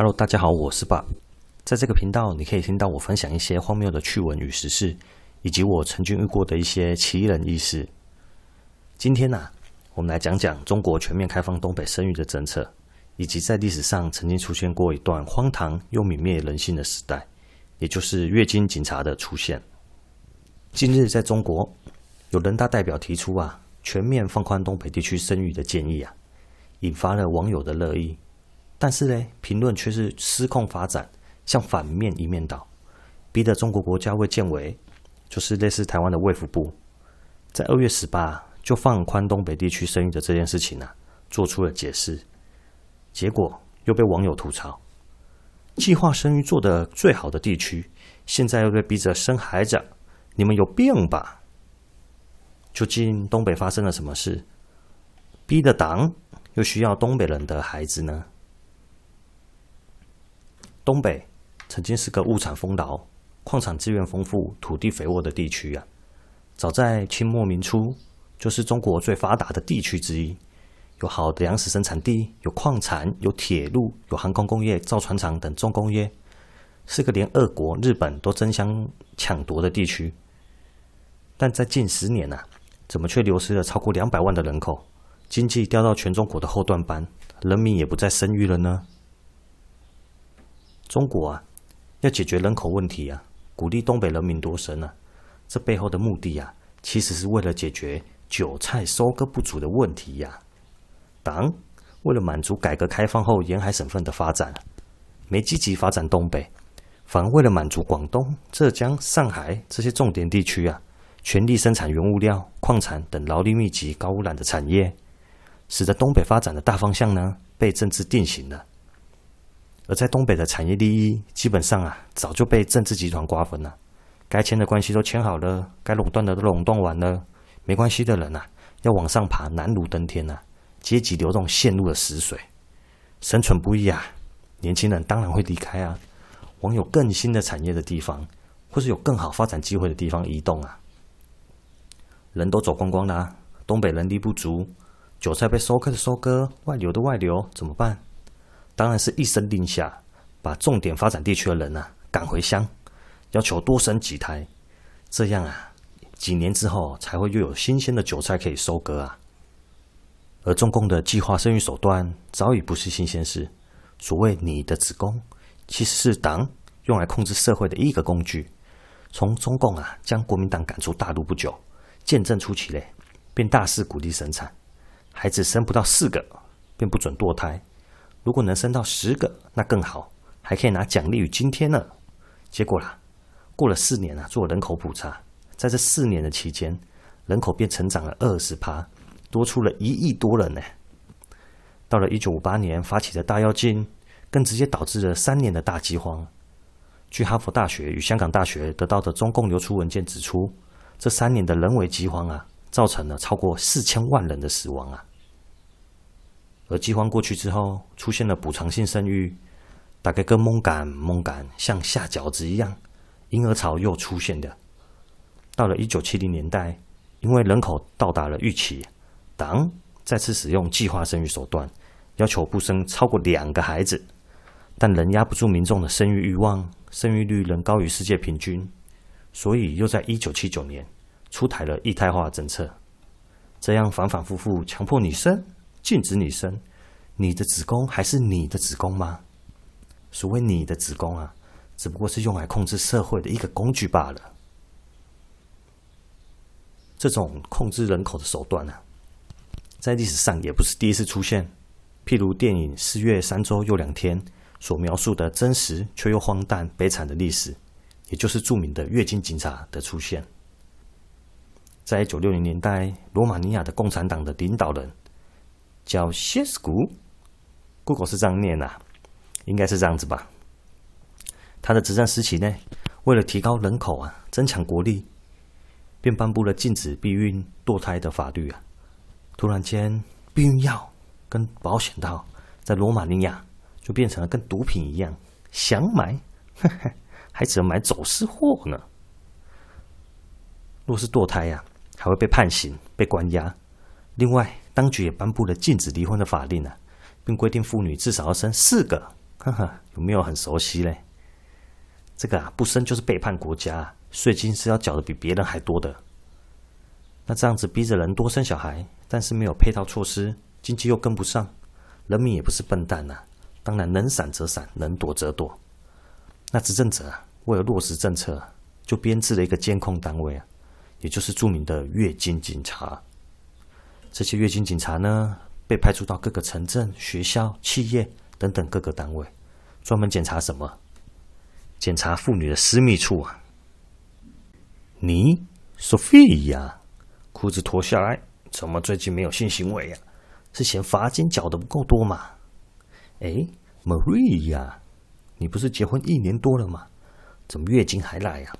Hello，大家好，我是 Bob。在这个频道，你可以听到我分享一些荒谬的趣闻与时事，以及我曾经遇过的一些奇人异事。今天呢、我们来讲讲中国全面开放东北生育的政策，以及在历史上曾经出现过一段荒唐又泯灭人性的时代，也就是月经警察的出现。近日，在中国有人大代表提出啊，全面放宽东北地区生育的建议啊，引发了网友的热议。但是呢，评论却是失控发展，向反面一面倒，逼得中国国家卫健委，就是类似台湾的卫福部，在二月十八就放宽东北地区生育的这件事情啊，做出了解释。结果又被网友吐槽，计划生育做得最好的地区，现在又被逼着生孩子，你们有病吧？究竟东北发生了什么事？逼得党又需要东北人的孩子呢？东北曾经是个物产丰饶、矿产资源丰富、土地肥沃的地区啊。早在清末民初，就是中国最发达的地区之一，有好的粮食生产地，有矿产，有铁路，有航空工业、造船厂等重工业，是个连俄国、日本都争相抢夺的地区。但在近十年啊，怎么却流失了超过两百万的人口，经济掉到全中国的后段班，人民也不再生育了呢？中国啊，要解决人口问题啊，鼓励东北人民多生啊，这背后的目的啊，其实是为了解决韭菜收割不足的问题呀、党为了满足改革开放后沿海省份的发展，没积极发展东北，反而为了满足广东、浙江、上海这些重点地区啊，全力生产原物料、矿产等劳力密集、高污染的产业，使得东北发展的大方向呢，被政治定型了。而在东北的产业利益，基本上啊，早就被政治集团瓜分了。该签的关系都签好了，该垄断的都垄断完了，没关系的人啊，要往上爬，难如登天呐、啊。阶级流动陷入了死水，生存不易啊。年轻人当然会离开啊，往有更新的产业的地方，或是有更好发展机会的地方移动啊。人都走光光了、啊，东北人力不足，韭菜被收割的收割，外流的外流，怎么办？当然是一声令下，把重点发展地区的人啊赶回乡，要求多生几胎，这样啊，几年之后才会又有新鲜的韭菜可以收割啊。而中共的计划生育手段早已不是新鲜事，所谓“你的子宫”，其实是党用来控制社会的一个工具。从中共啊将国民党赶出大陆不久，建政初期嘞，便大肆鼓励生产，孩子生不到四个，便不准堕胎。如果能生到十个，那更好，还可以拿奖励与津贴呢。结果啦，过了四年啊，做人口普查，在这四年的期间，人口便成长了二十趴，多出了一亿多人呢。到了一九五八年发起的大跃进，更直接导致了三年的大饥荒。据哈佛大学与香港大学得到的中共流出文件指出，这三年的人为饥荒啊，造成了超过四千万人的死亡啊。而饥荒过去之后，出现了补偿性生育，大概跟猛感猛感像下饺子一样，婴儿潮又出现的。到了一九七零年代，因为人口到达了预期，党再次使用计划生育手段，要求不生超过两个孩子，但仍压不住民众的生育欲望，生育率仍高于世界平均，所以又在一九七九年出台了一胎化政策，这样反反复复强迫女生。禁止你生，你的子宫还是你的子宫吗？所谓你的子宫啊，只不过是用来控制社会的一个工具罢了。这种控制人口的手段啊，在历史上也不是第一次出现。譬如电影《四月三周又两天》所描述的真实却又荒诞悲惨的历史，也就是著名的月经警察的出现。在一九六零年代，罗马尼亚的共产党的领导人。叫谢斯古，Google 是这样念呐、应该是这样子吧。他的执政时期呢，为了提高人口啊，增强国力，便颁布了禁止避孕堕胎的法律啊。突然间，避孕药跟保险套在罗马尼亚就变成了跟毒品一样，想买呵呵 还只能买走私货呢。若是堕胎呀、啊，还会被判刑、被关押。另外，当局也颁布了禁止离婚的法令啊，并规定妇女至少要生四个哈哈，有没有很熟悉嘞？这个啊，不生就是背叛国家，税金是要缴的比别人还多的。那这样子逼着人多生小孩，但是没有配套措施，经济又跟不上，人民也不是笨蛋呐、啊，当然能闪则闪，能躲则躲。那执政者啊，为了落实政策，就编制了一个监控单位啊，也就是著名的月经警察。这些月经警察呢，被派出到各个城镇、学校、企业等等各个单位，专门检查什么？检查妇女的私密处啊！你，Sophia，裤子脱下来，怎么最近没有性行为呀？是嫌罚金缴的不够多吗？哎，Maria，你不是结婚一年多了吗？怎么月经还来呀？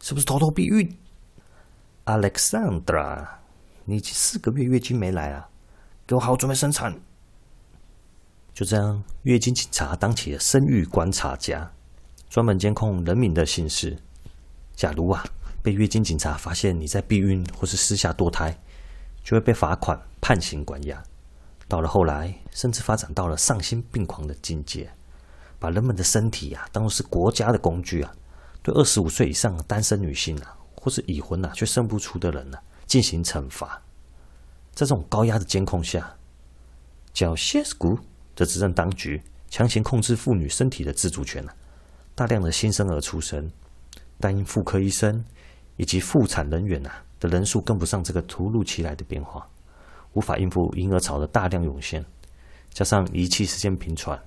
是不是偷偷避孕？Alexandra，你已经四个月月经没来啊？给我好好准备生产。就这样，月经警察当起了生育观察家。专门监控人民的性事。假如啊，被月经警察发现你在避孕或是私下堕胎，就会被罚款、判刑、关押。到了后来，甚至发展到了丧心病狂的境界，把人们的身体啊当作是国家的工具啊，对二十五岁以上的单身女性啊，或是已婚啊却生不出的人呢、啊，进行惩罚。在这种高压的监控下，叫谢斯古的执政当局强行控制妇女身体的自主权啊。大量的新生儿出生，但因妇科医生以及妇产人员呐的人数跟不上这个突如其来的变化，无法应付婴儿潮的大量涌现，加上仪器时间频传，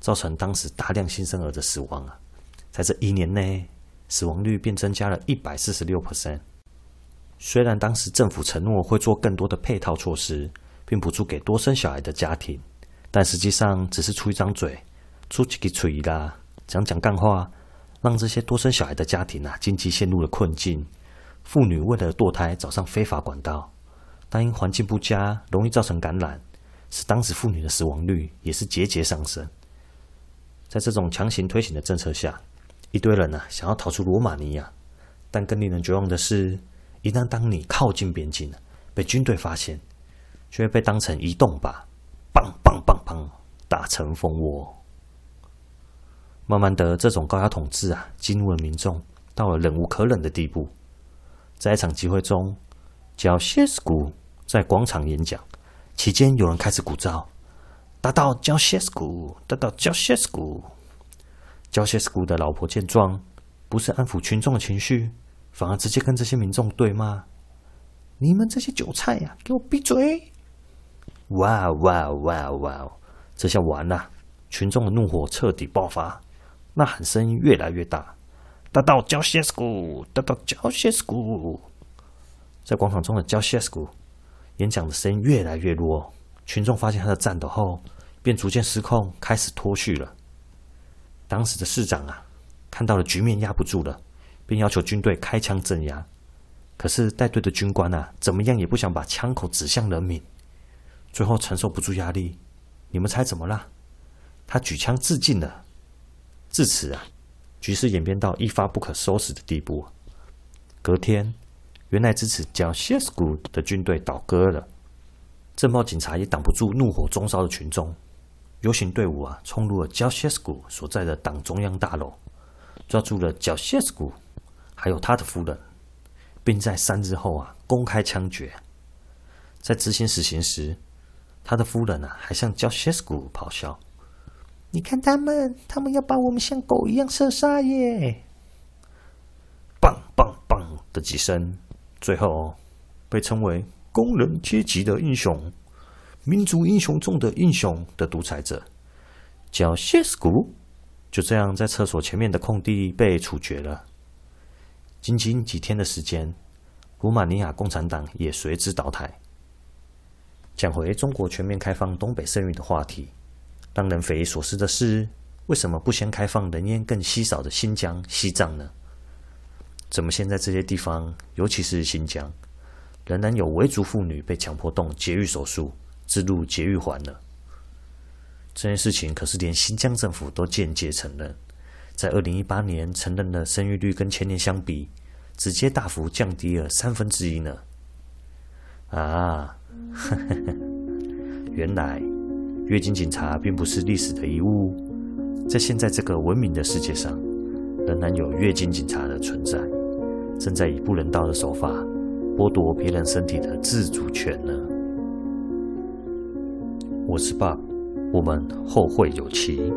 造成当时大量新生儿的死亡啊，在这一年内，死亡率便增加了一百四十六 percent。虽然当时政府承诺会做更多的配套措施，并补助给多生小孩的家庭，但实际上只是出一张嘴，出几个嘴啦。讲讲干话，让这些多生小孩的家庭啊，经济陷入了困境。妇女为了堕胎找上非法管道，但因环境不佳，容易造成感染，使当时妇女的死亡率也是节节上升。在这种强行推行的政策下，一堆人呢、啊、想要逃出罗马尼亚，但更令人绝望的是，一旦当你靠近边境，被军队发现，就会被当成移动靶，砰砰砰砰，打成蜂窝。慢慢的，这种高压统治啊，激怒了民众，到了忍无可忍的地步。在一场集会中，叫谢斯古在广场演讲期间，有人开始鼓噪：“打倒叫谢斯古，打倒叫谢斯古。”叫谢斯古的老婆见状，不是安抚群众的情绪，反而直接跟这些民众对骂：“你们这些韭菜呀，给我闭嘴！”哇哇哇哇！这下完了，群众的怒火彻底爆发。呐喊声音越来越大，打倒叫谢斯古，打倒叫谢斯古。在广场中的叫谢斯古演讲的声音越来越弱，群众发现他的战斗后，便逐渐失控，开始脱序了。当时的市长啊，看到了局面压不住了，并要求军队开枪镇压。可是带队的军官啊，怎么样也不想把枪口指向人民。最后承受不住压力，你们猜怎么了？他举枪自尽了。至此啊，局势演变到一发不可收拾的地步。隔天，原来支持叫谢斯古的军队倒戈了，镇暴警察也挡不住怒火中烧的群众，游行队伍啊冲入了叫谢斯古所在的党中央大楼，抓住了叫谢斯古还有他的夫人，并在三日后啊公开枪决。在执行死刑时，他的夫人啊还向叫谢斯古咆哮。你看他们，他们要把我们像狗一样射杀耶！棒棒棒的几声，最后被称为工人阶级的英雄、民族英雄中的英雄的独裁者，叫谢斯古，就这样在厕所前面的空地被处决了。仅仅几天的时间，罗马尼亚共产党也随之倒台。讲回中国全面开放东北剩余的话题。让人匪夷所思的是，为什么不先开放人烟更稀少的新疆、西藏呢？怎么现在这些地方，尤其是新疆，仍然有维族妇女被强迫动节育手术、置入节育环呢？这件事情可是连新疆政府都间接承认，在二零一八年承认的生育率跟前年相比，直接大幅降低了三分之一呢。啊，呵 呵原来。月经警察并不是历史的遗物，在现在这个文明的世界上，仍然有月经警察的存在，正在以不人道的手法剥夺别人身体的自主权呢。我是 Bob，我们后会有期。